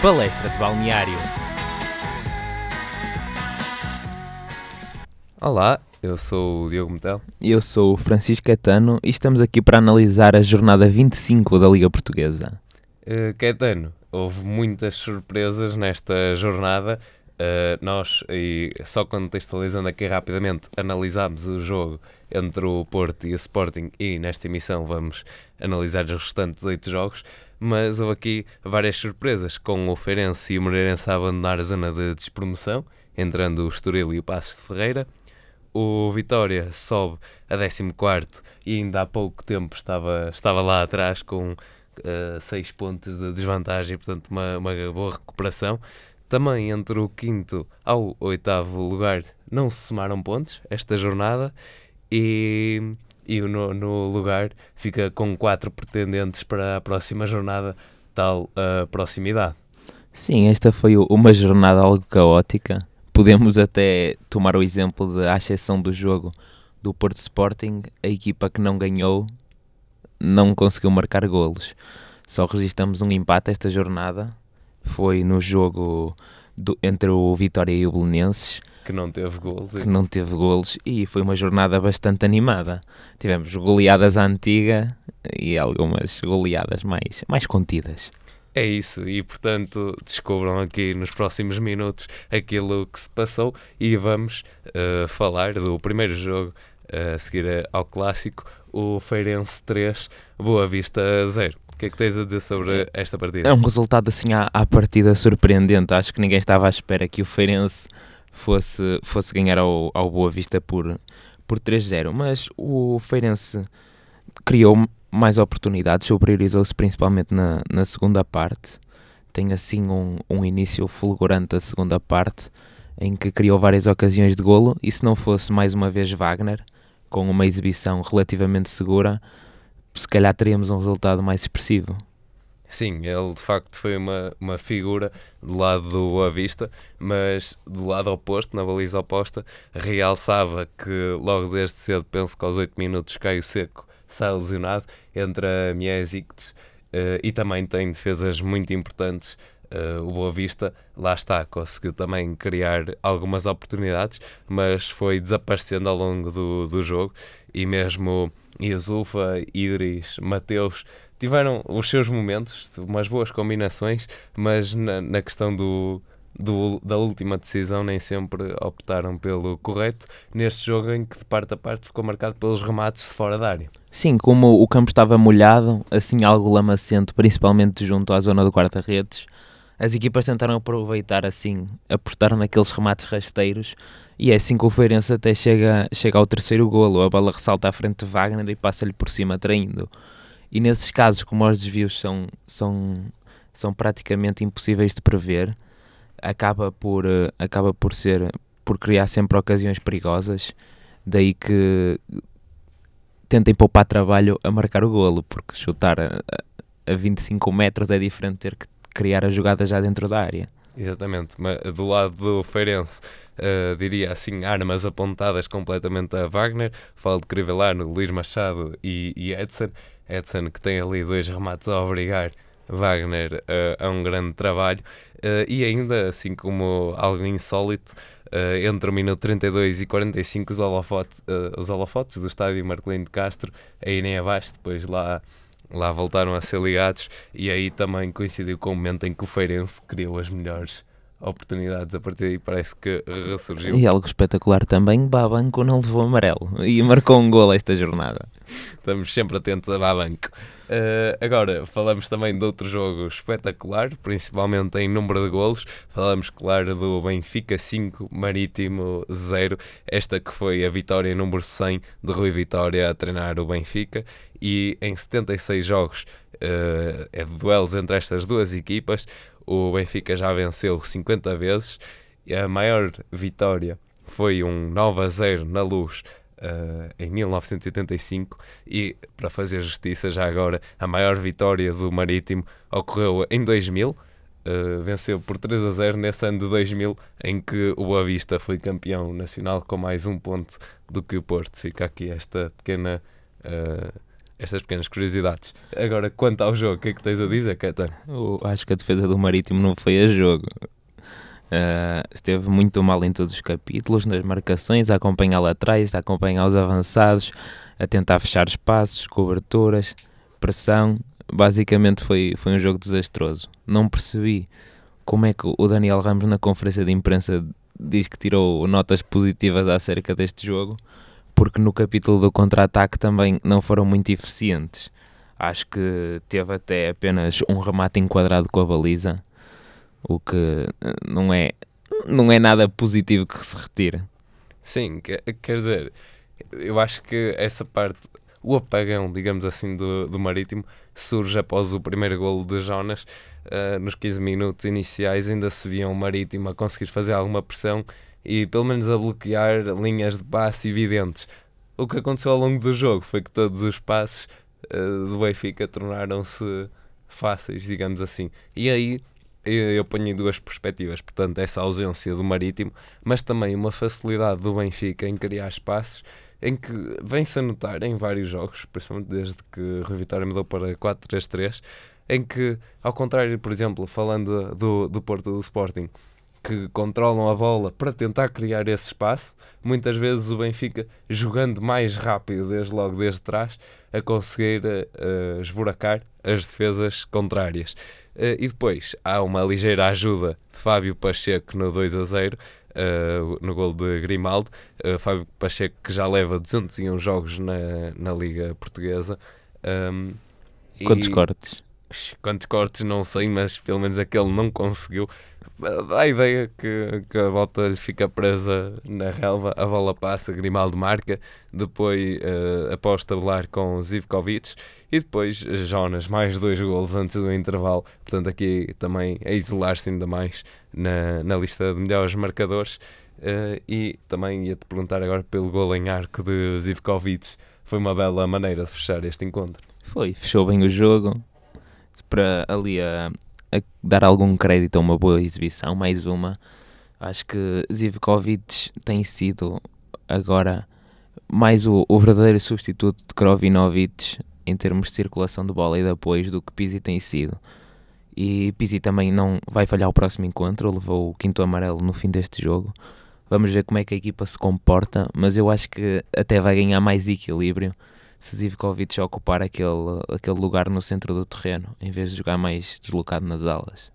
Palestra de Balneário. Olá, eu sou o Diogo Metel. Eu sou o Francisco Caetano e estamos aqui para analisar a jornada 25 da Liga Portuguesa. Uh, Caetano, houve muitas surpresas nesta jornada. Uh, nós, e só contextualizando aqui rapidamente, analisámos o jogo entre o Porto e o Sporting e nesta emissão vamos analisar os restantes oito jogos, mas houve aqui várias surpresas, com o Feirense e o Moreirense a abandonar a zona de despromoção, entrando o Estoril e o Passos de Ferreira. O Vitória sobe a 14 e ainda há pouco tempo estava, estava lá atrás com 6 uh, pontos de desvantagem, portanto uma, uma boa recuperação. Também entre o quinto ao oitavo lugar não se somaram pontos esta jornada e, e no, no lugar fica com quatro pretendentes para a próxima jornada, tal a proximidade. Sim, esta foi uma jornada algo caótica. Podemos até tomar o exemplo de, à exceção do jogo do Porto Sporting, a equipa que não ganhou não conseguiu marcar golos. Só registramos um empate esta jornada. Foi no jogo do, entre o Vitória e o Belenenses que não teve golos. Que não teve golos e foi uma jornada bastante animada. Tivemos goleadas à antiga e algumas goleadas mais, mais contidas. É isso, e portanto descubram aqui nos próximos minutos aquilo que se passou e vamos uh, falar do primeiro jogo uh, a seguir ao clássico, o Feirense 3, Boa Vista 0. O que é que tens a dizer sobre esta partida? É um resultado assim à, à partida surpreendente. Acho que ninguém estava à espera que o Feirense fosse, fosse ganhar ao, ao Boa Vista por, por 3-0. Mas o Feirense criou mais oportunidades, superiorizou-se principalmente na, na segunda parte. Tem assim um, um início fulgurante da segunda parte, em que criou várias ocasiões de golo, e se não fosse mais uma vez Wagner, com uma exibição relativamente segura, se calhar teríamos um resultado mais expressivo. Sim, ele de facto foi uma, uma figura do lado do Boa Vista, mas do lado oposto, na baliza oposta, realçava que logo desde cedo, penso que aos 8 minutos, Caio Seco sai lesionado, entra Miesic uh, e também tem defesas muito importantes. Uh, o Boa Vista, lá está, conseguiu também criar algumas oportunidades, mas foi desaparecendo ao longo do, do jogo e mesmo Iazulfa, Idris, Mateus tiveram os seus momentos, umas boas combinações, mas na, na questão do, do, da última decisão nem sempre optaram pelo correto, neste jogo em que de parte a parte ficou marcado pelos remates de fora da área. Sim, como o campo estava molhado, assim algo lamacento, principalmente junto à zona do guarda-redes, as equipas tentaram aproveitar assim, aportaram naqueles remates rasteiros e é assim que o Feirense até chega, chega ao terceiro golo, a bola ressalta à frente de Wagner e passa-lhe por cima traindo. E nesses casos, como os desvios são, são, são praticamente impossíveis de prever, acaba por, uh, acaba por ser por criar sempre ocasiões perigosas. Daí que tentem poupar trabalho a marcar o golo, porque chutar a, a 25 metros é diferente de ter que criar a jogada já dentro da área. Exatamente, mas do lado do Feirense, uh, diria assim, armas apontadas completamente a Wagner. Falo de Crivellano, Luís Machado e, e Edson. Edson que tem ali dois remates a obrigar Wagner uh, a um grande trabalho uh, e ainda assim como algo insólito uh, entre o minuto 32 e 45 os, holofotes, os holofotes do estádio Marcolino de Castro a irem abaixo, depois lá lá voltaram a ser ligados e aí também coincidiu com o momento em que o Feirense criou as melhores oportunidades a partir daí parece que ressurgiu. E algo espetacular também, Babanco não levou amarelo e marcou um gol esta jornada. Estamos sempre atentos a Babanco. Uh, agora, falamos também de outro jogo espetacular, principalmente em número de golos. Falamos, claro, do Benfica 5, Marítimo 0. Esta que foi a vitória número 100 de Rui Vitória a treinar o Benfica. E em 76 jogos uh, é de duelos entre estas duas equipas o Benfica já venceu 50 vezes a maior vitória foi um 9 a 0 na luz uh, em 1985 e, para fazer justiça já agora, a maior vitória do Marítimo ocorreu em 2000, uh, eh, venceu por 3 a 0 nesse ano de 2000 em que o Boa Vista foi campeão nacional com mais um ponto do que o Porto. Fica aqui esta pequena uh, estas pequenas curiosidades. Agora, quanto ao jogo, o que é que tens a dizer, Caetano? Acho que a defesa do Marítimo não foi a jogo. Uh, esteve muito mal em todos os capítulos, nas marcações, a acompanhar lá atrás, a acompanhar os avançados, a tentar fechar espaços, coberturas, pressão. Basicamente foi, foi um jogo desastroso. Não percebi como é que o Daniel Ramos na conferência de imprensa diz que tirou notas positivas acerca deste jogo, porque no capítulo do contra-ataque também não foram muito eficientes. Acho que teve até apenas um remate enquadrado com a baliza o que eh, não é, não é nada positivo que se retira. Sim, quer dizer, eu acho que essa parte, o apagão, digamos assim, do, do Marítimo surge após o primeiro golo de Jonas. Uh, nos 15 minutos iniciais ainda se via o Marítimo a conseguir fazer alguma pressão e pelo menos a bloquear linhas de passe evidentes. O que aconteceu ao longo do jogo foi que todos os passes uh, do Benfica tornaram-se fáceis, digamos assim. E aí eu ponho duas perspectivas, portanto, essa ausência do Marítimo, mas também uma facilidade do Benfica em criar espaços em que vem-se a notar em vários jogos, principalmente desde que Rui Vitória mudou para 4-3-3, em que, ao contrário, por exemplo, falando do, do Porto do Sporting, que controlam a bola para tentar criar esse espaço, muitas vezes o Benfica jogando mais rápido desde logo desde trás a conseguir uh, esburacar as defesas contrárias. Uh, e depois há uma ligeira ajuda de Fábio Pacheco no 2 a 0, uh, no gol de Grimaldo. Uh, Fábio Pacheco que já leva 201 jogos na, na Liga Portuguesa. Um, Quantos e... cortes? Quantos cortes não sei, mas pelo menos aquele não conseguiu. Dá a ideia que, que a volta fica presa na relva, a bola passa, Grimaldo marca, depois uh, após tabular com Zivkovic e depois Jonas, mais dois golos antes do intervalo, portanto aqui também a isolar-se ainda mais na, na lista de melhores marcadores. Uh, e também ia-te perguntar agora pelo gol em arco de Zivkovic, foi uma bela maneira de fechar este encontro. Foi, fechou bem o jogo, para ali a, a dar algum crédito a uma boa exibição, mais uma. Acho que Zivkovic tem sido agora mais o, o verdadeiro substituto de Krovinovic em termos de circulação de bola e de apoios do que Pizzi tem sido. E Pizzi também não vai falhar o próximo encontro, levou o quinto amarelo no fim deste jogo. Vamos ver como é que a equipa se comporta, mas eu acho que até vai ganhar mais equilíbrio se Zivkovic ocupar aquele, aquele lugar no centro do terreno, em vez de jogar mais deslocado nas alas.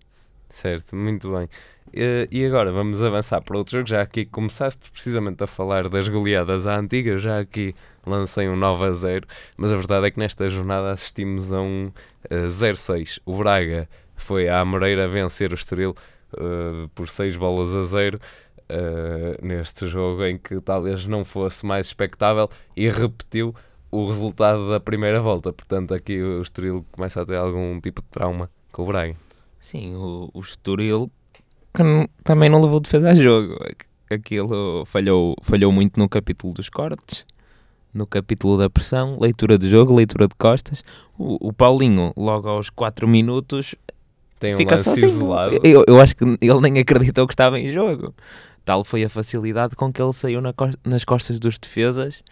Certo, muito bem. Uh, e agora vamos avançar para outro jogo. Já aqui começaste precisamente a falar das goleadas à antiga, já aqui lancei um 9 a 0, mas a verdade é que nesta jornada assistimos a um uh, eh, 0-6. O Braga foi à Moreira vencer o Estoril uh, por 6 bolas a 0. Uh, neste jogo em que talvez não fosse mais expectável e repetiu o resultado da primeira volta. Portanto, aqui o Estoril começa a ter algum tipo de trauma com o Braga. Sim, o, o Estoril também não levou defesa a jogo. Aquilo falhou, falhou muito no capítulo dos cortes, no capítulo da pressão, leitura de jogo, leitura de costas. O, o Paulinho, logo aos 4 minutos, tem um fica lance sozinho. isolado. Eu, eu acho que ele nem acreditou que estava em jogo. Tal foi a facilidade com que ele saiu na, nas costas dos defesas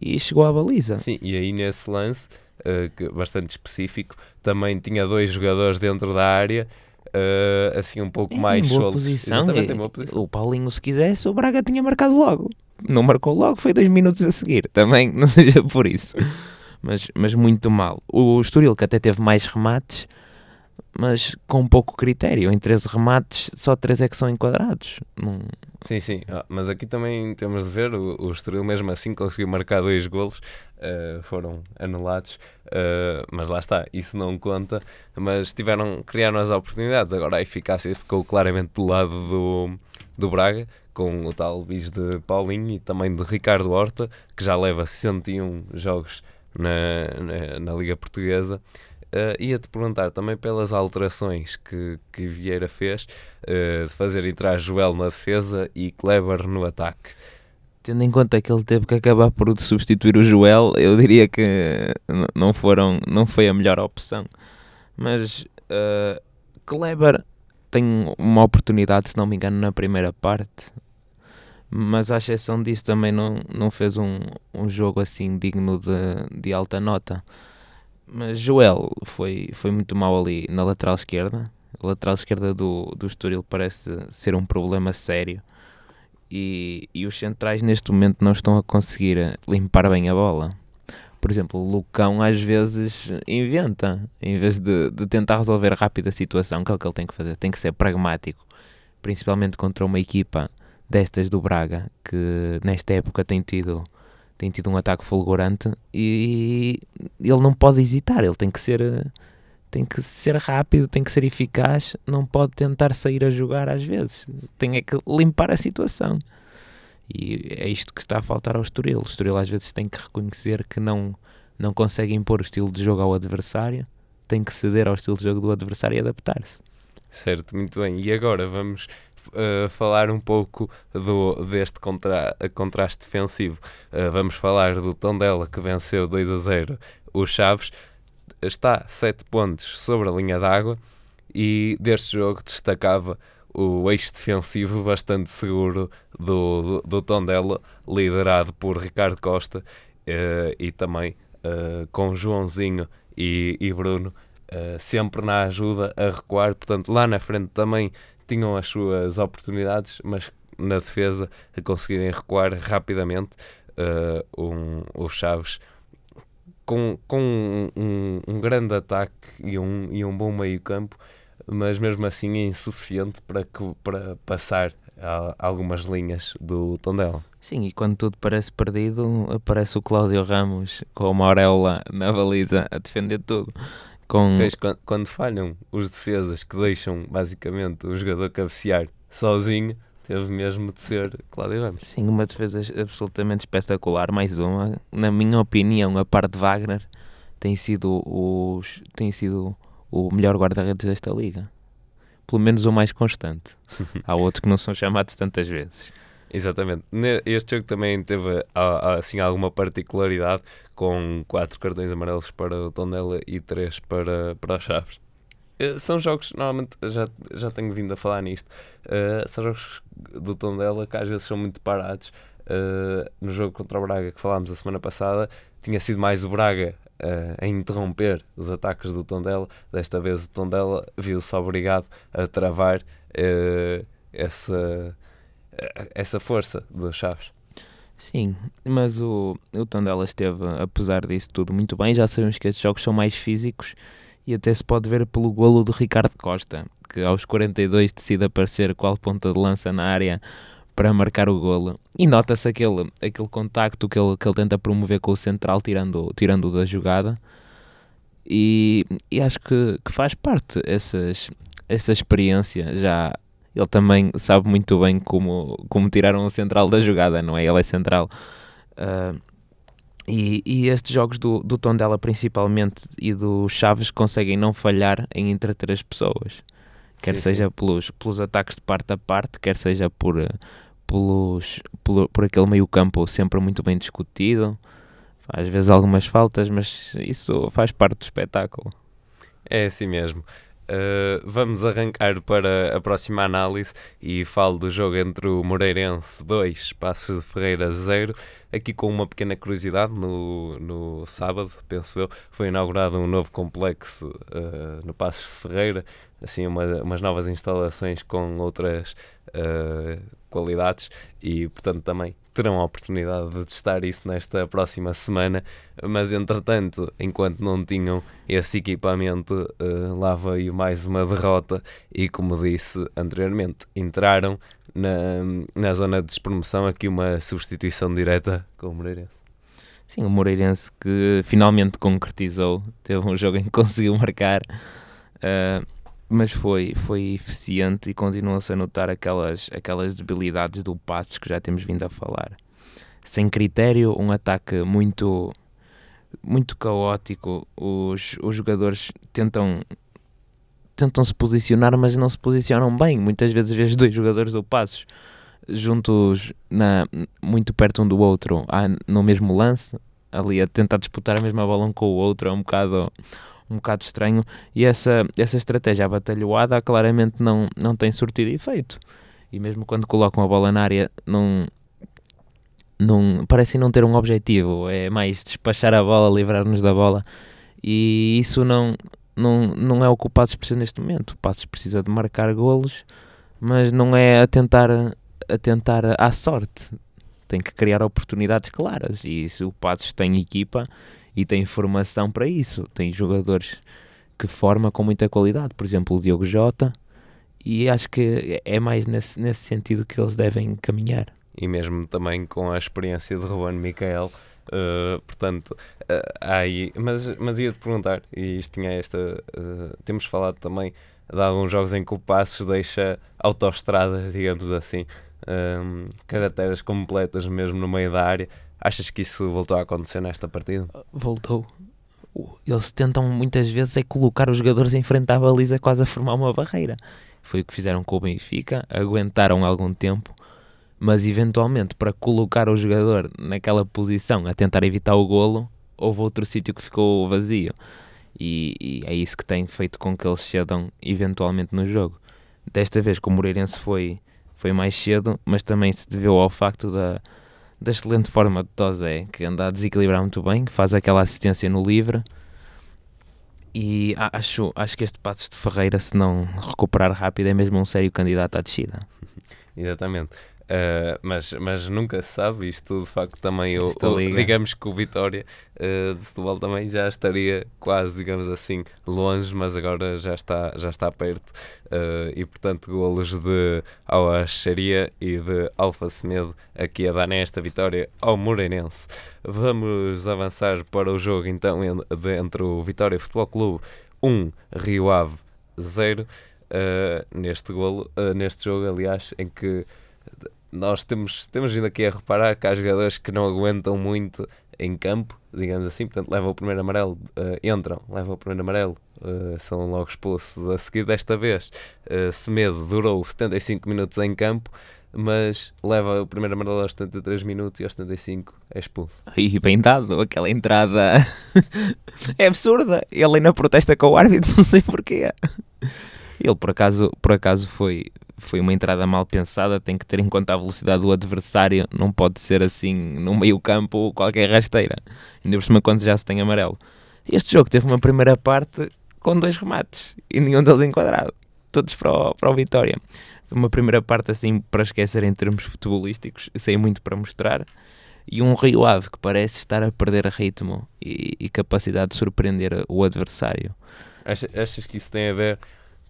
e chegou à baliza. Sim, e aí nesse lance, uh, bastante específico, também tinha dois jogadores dentro da área. Uh, assim um pouco mais boa. Posição, e, boa posição. O Paulinho, se quisesse, o Braga tinha marcado logo. Não marcou logo, foi dois minutos a seguir. Também, não seja por isso. Mas, mas muito mal. O Estoril, que até teve mais remates, mas com pouco critério. Em 13 remates, só 3 é que são enquadrados. Sim, sim, ah, mas aqui também temos de ver, o, o Estoril mesmo assim conseguiu marcar dois golos, uh, foram anulados, uh, mas lá está, isso não conta, mas tiveram, criaram as oportunidades, agora a eficácia ficou claramente do lado do, do Braga, com o tal bis de Paulinho e também de Ricardo Horta, que já leva 101 jogos na, na, na Liga Portuguesa, Uh, Ia-te perguntar também pelas alterações que, que Vieira fez, uh, de fazer entrar Joel na defesa e Kleber no ataque. Tendo em conta que ele teve que acabar por substituir o Joel, eu diria que não, foram, não foi a melhor opção. Mas uh, Kleber tem uma oportunidade, se não me engano, na primeira parte. mas à exceção disso também não, não fez um, um jogo assim digno de, de alta nota. Mas Joel foi, foi muito mal ali na lateral esquerda. A lateral esquerda do, do Estoril parece ser um problema sério. E, e os centrais neste momento não estão a conseguir limpar bem a bola. Por exemplo, o Lucão às vezes inventa, em vez de, de tentar resolver rápido a situação, que é o que ele tem que fazer, tem que ser pragmático, principalmente contra uma equipa destas do Braga, que nesta época tem tido, tem tido um ataque fulgurante e ele não pode hesitar, ele tem que ser tem que ser rápido, tem que ser eficaz, não pode tentar sair a jogar às vezes, tem é que limpar a situação. E é isto que está a faltar ao Estoril. O Estoril às vezes tem que reconhecer que não, não consegue impor o estilo de jogo ao adversário, tem que ceder ao estilo de jogo do adversário e adaptar-se. Certo, muito bem. E agora vamos uh, falar um pouco do, deste contra, contraste defensivo. Uh, vamos falar do Tondela que venceu 2 a 0 o Chaves. Está 7 pontos sobre a linha d'água e deste jogo destacava o eixo defensivo bastante seguro do, do, do Tondela, liderado por Ricardo Costa uh, e também com Joãozinho e, e Bruno, uh, sempre na ajuda a recuar. Portanto, lá na frente também tinham as suas oportunidades, mas na defesa a conseguirem recuar rapidamente. Um, os Chaves com, com um, um, grande ataque e um, e um bom meio-campo mas mesmo assim é insuficiente para, que, para passar algumas linhas do Tondela. Sim, e quando tudo parece perdido, aparece o Cláudio Ramos com uma auréola na baliza a defender tudo. Com... Vês, quando, quando falham os defesas que deixam basicamente o jogador cabecear sozinho, teve mesmo de ser Cláudio Ramos. Sim, uma defesa absolutamente espetacular. Mais uma, na minha opinião, a parte de Wagner tem sido os tem sido o melhor guarda-redes desta liga. Pelo menos o mais constante. Há outros que não são chamados tantas vezes. Exatamente. Este jogo também teve assim, alguma particularidade, com quatro cartões amarelos para o Tondela e três para, para os Chaves. Eh, são jogos, normalmente, já, já tenho vindo a falar nisto, uh, são jogos do Tondela que às vezes são muito parados. Uh, no jogo contra o Braga que falámos a semana passada, tinha sido mais o Braga uh, a interromper os ataques do Tondela. Desta vez o Tondela viu-se obrigado a travar essa, essa força dos Chaves. Sim, mas o, o Tondela esteve, apesar disso tudo, muito bem. Já sabemos que estes jogos são mais físicos e até se pode ver pelo golo de Ricardo Costa, que aos 42 decide aparecer qual ponta de lança na área para marcar o golo. E nota-se aquele, aquele contacto que ele, que ele tenta promover com o central, tirando, tirando da jogada. E, e acho que, que faz parte essas, essa experiência. Já ele também sabe muito bem como, como tiraram o central da jogada, não é? Ele é central. Uh, e, e, estes jogos do, do Tondela, principalmente, e do Chaves, conseguem não falhar em entreter as pessoas. Quer sim, seja sim. Pelos, pelos ataques de parte a parte, quer seja por, pelos, por, por aquele meio campo sempre muito bem discutido. Às vezes algumas faltas, mas isso faz parte do espetáculo. É assim mesmo. Uh, vamos arrancar para a próxima análise e falo do jogo entre o Moreirense 2, Passos de Ferreira 0. Aqui com uma pequena curiosidade, no, no sábado, penso eu, foi inaugurado um novo complexo uh, no Passos de Ferreira, assim, uma, umas novas instalações com outras uh, qualidades e, portanto, também terão a oportunidade de testar isso nesta próxima semana. Mas, entretanto, enquanto não tinham esse equipamento, uh, lá veio mais uma derrota e, como disse anteriormente, entraram na, na zona de despromoção aqui uma substituição direta com o Moreirense. Sim, o Moreirense que finalmente concretizou, teve um jogo em que conseguiu marcar. Uh, mas foi, foi eficiente e continua-se a notar aquelas, aquelas debilidades do Passos que já temos vindo a falar. Sem critério, um ataque muito muito caótico. Os, os jogadores tentam tentam se posicionar, mas não se posicionam bem. Muitas vezes vês dois jogadores do Passos juntos na, muito perto um do outro, no mesmo lance, ali a tentar disputar a mesma bola um com o outro, é um bocado um bocado estranho e essa, essa estratégia abatalhoada claramente não, não tem surtido efeito. E mesmo quando colocam a bola na área, não, não, parecem não ter um objetivo, é mais despachar a bola, livrar-nos da bola e isso não, não, não é o que o Passos precisa neste momento. O Passos precisa de marcar golos, mas não é a tentar, a tentar à sorte. Tem que criar oportunidades claras e isso o Passos tem equipa e tem formação para isso. Tem jogadores que forma com muita qualidade, por exemplo o Diogo Jota, e acho que é mais nesse, nesse sentido que eles devem caminhar. E mesmo também com a experiência de Ruben Micael, uh, portanto, uh, aí, mas, mas ia-te perguntar, e isto tinha esta, uh, temos falado também de alguns jogos em que o Passos deixa autoestrada, digamos assim, um, caracteres completas mesmo no meio da área. Achas que isso voltou a acontecer nesta partida? Voltou. Eles tentam muitas vezes é colocar os jogadores em frente à baliza quase a formar uma barreira. Foi o que fizeram com o Benfica, aguentaram algum tempo, mas eventualmente para colocar o jogador naquela posição a tentar evitar o golo, houve outro sítio que ficou vazio. E, e, é isso que tem feito com que eles cedam eventualmente no jogo. Desta vez, com o Moreirense foi, foi mais cedo, mas também se deveu ao facto da, da excelente forma de Tozé, que anda a desequilibrar muito bem, que faz aquela assistência no livre e acho, acho que este Passos de Ferreira, se não recuperar rápido, é mesmo um sério candidato à descida. Exatamente. Uh, mas, mas nunca se sabe, isto de facto também, Sim, o, o, digamos que o Vitória uh, de Setúbal também já estaria quase, digamos assim, longe, mas agora já está, já está perto. Uh, e portanto golos de Auaxaria e de Alfa Semedo aqui a dar nesta vitória ao Moreirense. Vamos avançar para o jogo então entre o Vitória Futebol Clube 1, Rio Ave 0 neste, golo, neste jogo aliás em que nós temos, temos vindo aqui a reparar que há jogadores que não aguentam muito em campo, digamos assim, portanto levam o primeiro amarelo, uh, entram, levam o primeiro amarelo, uh, são logo expulsos a seguir. Desta vez, uh, Semedo durou 75 minutos em campo, mas leva o primeiro amarelo aos 73 minutos e aos 75 é expulso. E bem dado, aquela entrada é absurda. Ele ainda protesta com o árbitro, não sei porquê. Ele por acaso, por acaso foi, foi uma entrada mal pensada, tem que ter em conta a velocidade do adversário, não pode ser assim no meio campo qualquer rasteira, ainda por cima quando já se tem amarelo. Este jogo teve uma primeira parte com dois remates e nenhum deles enquadrado, todos para o, para o Vitória. Uma primeira parte assim para esquecer em termos futebolísticos, sem muito para mostrar, e um Rio Ave que parece estar a perder ritmo e, e capacidade de surpreender o adversário. Achas que isso tem a ver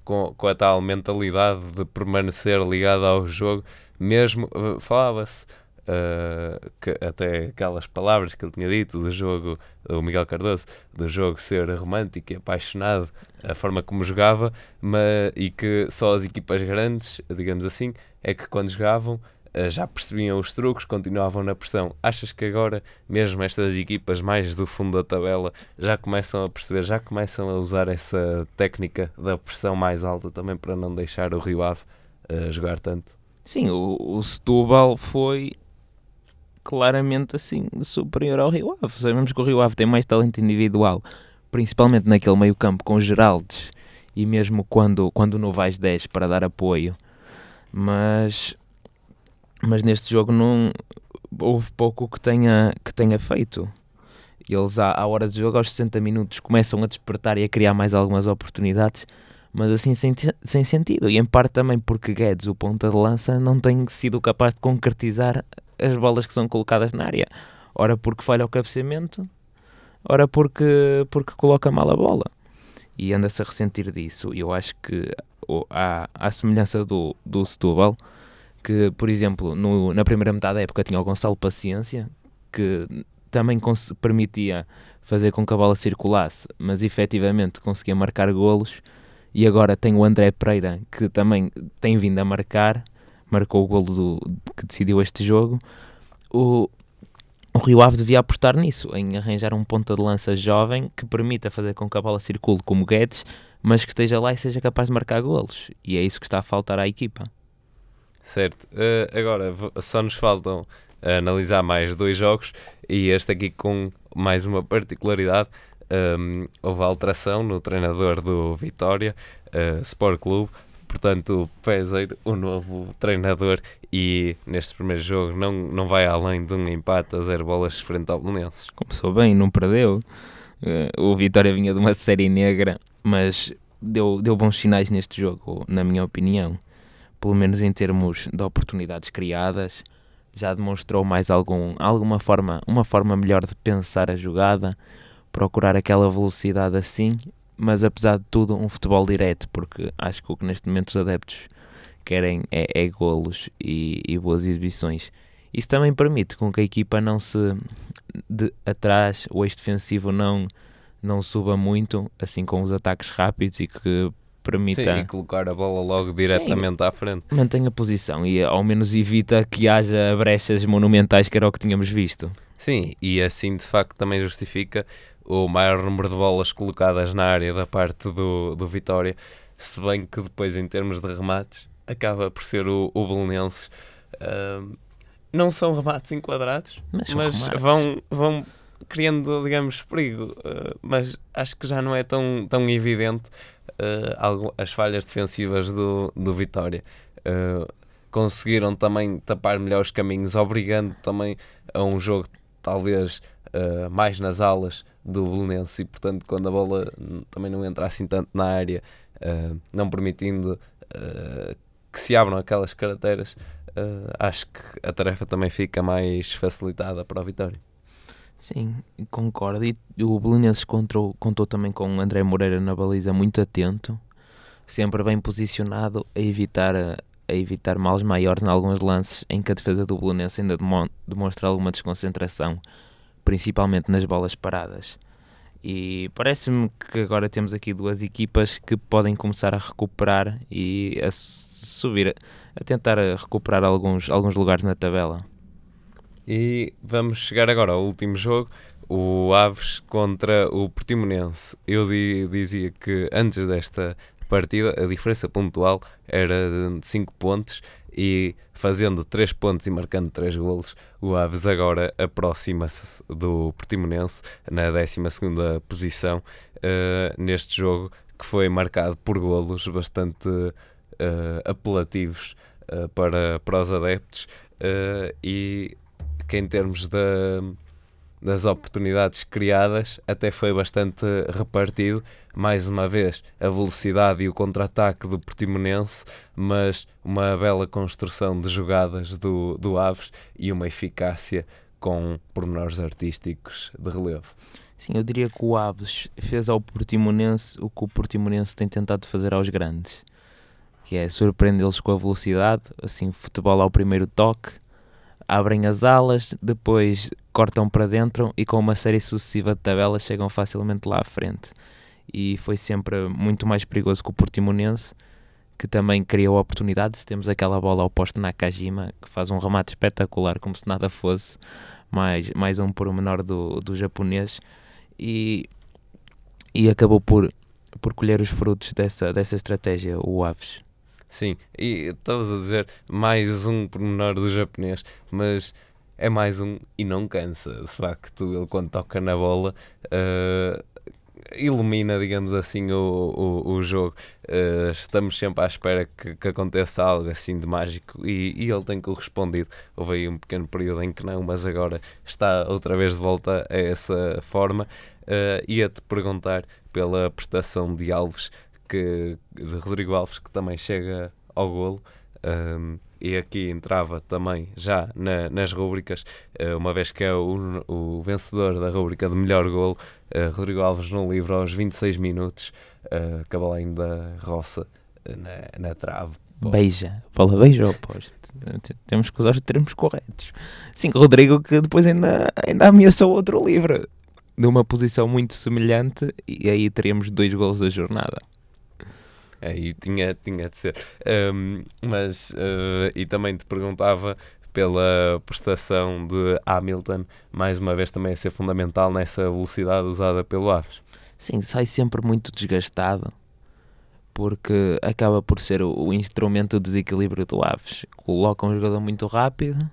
com, com a tal mentalidade de permanecer ligado ao jogo, mesmo uh, falava-se uh, que até aquelas palavras que ele tinha dito do jogo, o Miguel Cardoso, do jogo ser romântico e apaixonado, a forma como jogava, mas, e que só as equipas grandes, digamos assim, é que quando jogavam eh, já percebiam os truques, continuavam na pressão. Achas que agora, mesmo estas equipas mais do fundo da tabela, já começam a perceber, já começam a usar essa técnica da pressão mais alta também para não deixar o Rio Ave uh, jogar tanto? Sim, o, o Setúbal foi claramente assim superior ao Rio Ave. Sabemos que o Rio Ave tem mais talento individual, principalmente naquele meio campo com Geraldes e mesmo quando, quando o Novaes 10 para dar apoio. Mas mas neste jogo não houve pouco que tenha, que tenha feito. Eles, à, à hora de jogo, aos 60 minutos, começam a despertar e a criar mais algumas oportunidades, mas assim sem, sem sentido. E em parte também porque Guedes, o ponta de lança, não tem sido capaz de concretizar as bolas que são colocadas na área. Ora porque falha o cabeceamento, ora porque, porque coloca mal a bola. E anda-se a ressentir disso. Eu acho que, à, à semelhança do, do Setúbal, que, por exemplo, no, na primeira metade da época tinha o Gonçalo Paciência, que também permitia fazer com que a bola circulasse, mas efetivamente conseguia marcar golos. E agora tem o André Pereira, que também tem vindo a marcar, marcou o golo do, que decidiu este jogo. O, o Rio Ave devia apostar nisso, em arranjar um ponta de lança jovem que permita fazer com que a bola circule como Guedes, mas que esteja lá e seja capaz de marcar golos. E é isso que está a faltar à equipa. Certo. Uh, agora, só nos faltam analisar mais dois jogos e este aqui com mais uma particularidade. Um, houve alteração no treinador do Vitória uh, Sport Clube Portanto, Peseiro, o novo treinador, e neste primeiro jogo não, não vai além de um empate a zero bolas frente ao Belenenses. Começou bem, não perdeu. Uh, o Vitória vinha de uma série negra, mas deu, deu bons sinais neste jogo, na minha opinião. Pelo menos em termos de oportunidades criadas, já demonstrou mais algum, alguma forma, uma forma melhor de pensar a jogada, procurar aquela velocidade assim, mas apesar de tudo um futebol direto, porque acho que o que neste momento os adeptos querem é, é golos e, e, boas exibições. Isso também permite com que a equipa não se de atrás, o eixo defensivo não, não suba muito, assim com os ataques rápidos e que permita Sim, e colocar a bola logo diretamente Sim, à frente. Mantenha a posição e ao menos evita que haja brechas monumentais que era o que tínhamos visto. Sim, e assim de facto também justifica o maior número de bolas colocadas na área da parte do, do Vitória, se bem que depois em termos de remates acaba por ser o, o Belenenses. Uh, não são remates enquadrados, mas, mas vão, vão criando, digamos, perigo. Uh, mas acho que já não é tão, tão evidente uh, as falhas defensivas do, do Vitória. Uh, conseguiram também tapar melhor os caminhos, obrigando também a um jogo talvez uh, mais nas alas do Belenense e portanto quando a bola também não entra assim tanto na área, não permitindo que se abram aquelas carteiras, acho que a tarefa também fica mais facilitada para a Vitória. Sim, concordo. E o Belenenses contou, contou também com o André Moreira na baliza muito atento, sempre bem posicionado a evitar, a, evitar males maiores em alguns lances em que a defesa do Belenenses ainda demonstra alguma desconcentração, principalmente nas bolas paradas. E parece-me que agora temos aqui duas equipas que podem começar a recuperar e a subir, a tentar recuperar alguns, alguns lugares na tabela. E vamos chegar agora ao último jogo, o Aves contra o Portimonense. Eu di, dizia que antes desta partida a diferença pontual era de 5 pontos e fazendo 3 pontos e marcando 3 golos, o Aves agora aproxima-se do Portimonense na 12 posição uh, neste jogo que foi marcado por golos bastante uh, apelativos uh, para, para os adeptos e que em termos de, das oportunidades criadas até foi bastante repartido. Mais uma vez, a velocidade e o contra-ataque do Portimonense, mas uma bela construção de jogadas do, do Aves e uma eficácia com pormenores artísticos de relevo. Sim, eu diria que o Aves fez ao Portimonense o que o Portimonense tem tentado fazer aos grandes, que é surpreendê-los com a velocidade, assim, futebol ao primeiro toque, abrem as alas, depois cortam para dentro e com uma série sucessiva de tabelas chegam facilmente lá à frente. E foi sempre muito mais perigoso que o Portimonense, que também criou oportunidades. Temos aquela bola ao posto Nakajima, que faz um remate espetacular, como se nada fosse, mais, mais um por menor do, do japonês, e, e acabou por, por colher os frutos dessa, dessa estratégia, o Aves. Sim, e estavas a dizer mais um pormenor do japonês, mas é mais um e não cansa. De facto, ele quando toca na bola uh, ilumina, digamos assim, o, o, o jogo. Uh, estamos sempre à espera que, que, aconteça algo assim de mágico e, e, ele tem correspondido. Houve aí um pequeno período em que não, mas agora está outra vez de volta a essa forma. Uh, Ia-te perguntar pela prestação de Alves que, de Rodrigo Alves, que também chega ao golo. Um, e aqui entrava também já na, nas rúbricas, uh, uma vez que é o, o vencedor da rúbrica de melhor golo, uh, Rodrigo Alves no livro aos 26 minutos, uh, cavalinho da roça na, na trave. Beija, bola beija ao poste. Temos que usar os termos corretos. Sim, Rodrigo que depois ainda, ainda ameaçou outro livro de uma posição muito semelhante e aí teríamos dois gols da jornada. Aí tinha, tinha de ser. Um, mas, uh, e também te perguntava pela prestação de Hamilton, mais uma vez também a ser fundamental nessa velocidade usada pelo Aves. Sim, sai sempre muito desgastado, porque acaba por ser o, o instrumento de desequilíbrio do Aves. Coloca um jogador muito rápido,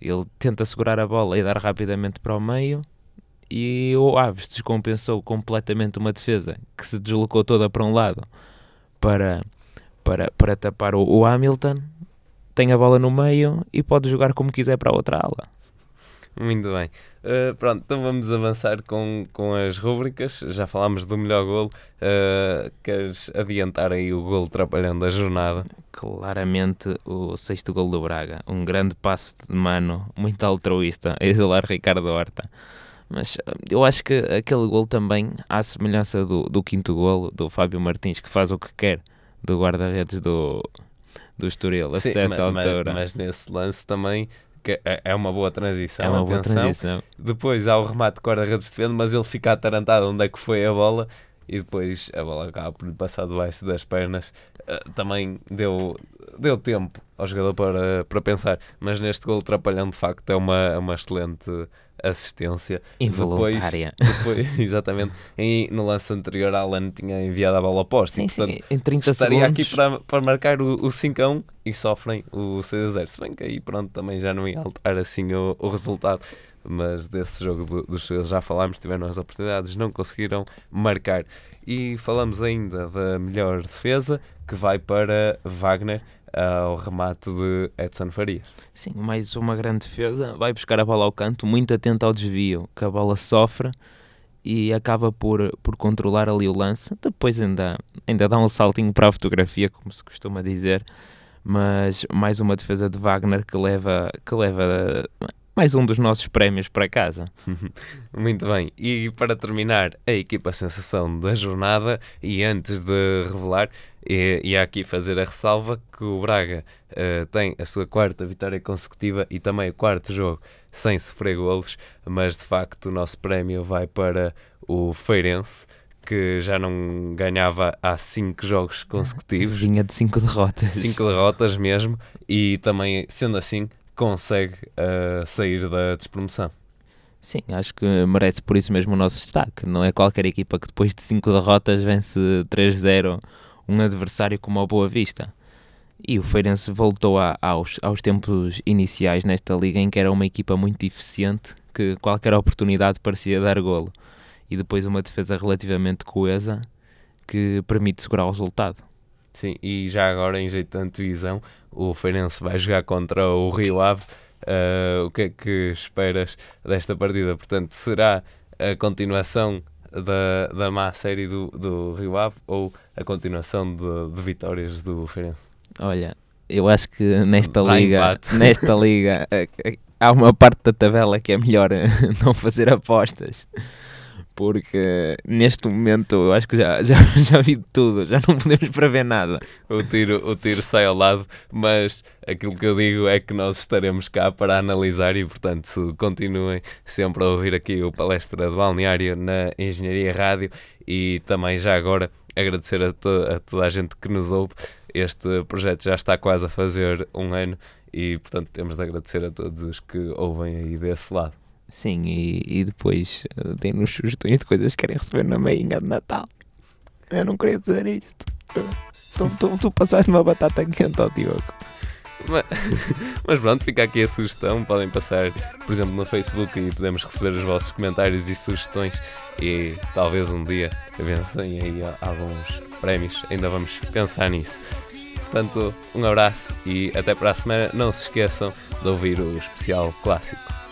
ele tenta segurar a bola e dar rapidamente para o meio, e o Aves descompensou completamente uma defesa que se deslocou toda para um lado para, para, para tapar o, o Hamilton, tem a bola no meio e pode jogar como quiser para a outra ala. Muito bem. Uh, pronto, então vamos avançar com, com as rúbricas. Já falámos do melhor golo. Uh, queres adiantar aí o golo atrapalhando a jornada? Claramente o sexto golo do Braga. Um grande passo de mano, muito altruísta, a isolar Ricardo Horta. Mas uh, eu acho que aquele golo também, à semelhança do, do quinto golo do Fábio Martins, que faz o que quer do guarda-redes do, do Estoril, a Sim, certa mas, altura. Mas, mas nesse lance também é, é uma boa transição. é uma boa atenção. transição. Depois há o remate de guarda-redes defende, mas ele fica atarantado onde é que foi a bola e depois a bola acaba por lhe passar debaixo das pernas. Uh, também deu, deu tempo ao jogador para, para pensar, mas neste gol atrapalhando de facto é uma, é uma excelente assistência. Involuntária. Depois, depois exatamente, em, no lance anterior Alan tinha enviado a bola oposta Sim, e sim, portanto em 30 estaria segundos. aqui para, para marcar o, o 5 a 1 e sofrem o 6 a 0. Se bem que aí pronto também já não ia alterar assim o, o resultado. Mas desse jogo do, dos já falámos, tiveram as oportunidades, não conseguiram marcar. E falamos ainda da melhor defesa que vai para Wagner ao remate de Edson Farias. Sim, mais uma grande defesa. Vai buscar a bola ao canto, muito atento ao desvio que a bola sofre e acaba por, por controlar ali o lance. Depois ainda, ainda dá um saltinho para a fotografia, como se costuma dizer. Mas mais uma defesa de Wagner que leva, que leva mais um dos nossos prémios para casa. Muito bem, e para terminar, a equipa sensação da jornada, e antes de revelar, e, e há aqui fazer a ressalva que o Braga eh, tem a sua quarta vitória consecutiva e também o quarto jogo sem sofrer golos, mas de facto o nosso prémio vai para o Feirense, que já não ganhava há cinco jogos consecutivos. Vinha de cinco derrotas. cinco derrotas mesmo, e também, sendo assim, consegue uh, sair da despromoção. Sim, acho que merece por isso mesmo o nosso destaque. Não é qualquer equipa que depois de cinco derrotas vence 3-0 um adversário como o Boa Vista. E o Feirense voltou a, aos, aos tempos iniciais nesta liga em que era uma equipa muito eficiente, que qualquer oportunidade parecia dar golo. E depois uma defesa relativamente coesa que permite segurar o resultado. Sim, e já agora, em jeito de antevisão, o Feirense vai jogar contra o Rio Ave. Uh, o que é que esperas desta partida? Portanto, será a continuação da, da má série do, do Rio Ave ou a continuação de, de vitórias do Feirense? Olha, eu acho que nesta liga, empate. nesta liga eh, eh, há uma parte da tabela que é melhor eh, não fazer apostas. Porque neste momento eu acho que já, já, já vi de tudo, já não podemos prever nada. O tiro, o tiro sai ao lado, mas aquilo que eu digo é que nós estaremos cá para analisar e, portanto, continuem sempre a ouvir aqui o Palestra do Balneário na Engenharia Rádio e também já agora agradecer a, to a toda a gente que nos ouve. Este projeto já está quase a fazer um ano e, portanto, temos de agradecer a todos os que ouvem aí desse lado. Sim, e, e depois eh, deem-nos sugestões de coisas que querem receber na meinha de Natal. Eu não queria dizer isto. Tu, tu, tu passaste uma batata quente ao Diogo. Mas, mas pronto, fica aqui a sugestão. Podem passar, por exemplo, no Facebook e podemos receber os vossos comentários e sugestões. E talvez um dia vencem aí alguns prémios. Ainda vamos pensar nisso. Portanto, um abraço e até para a semana. Não se esqueçam de ouvir o especial clássico.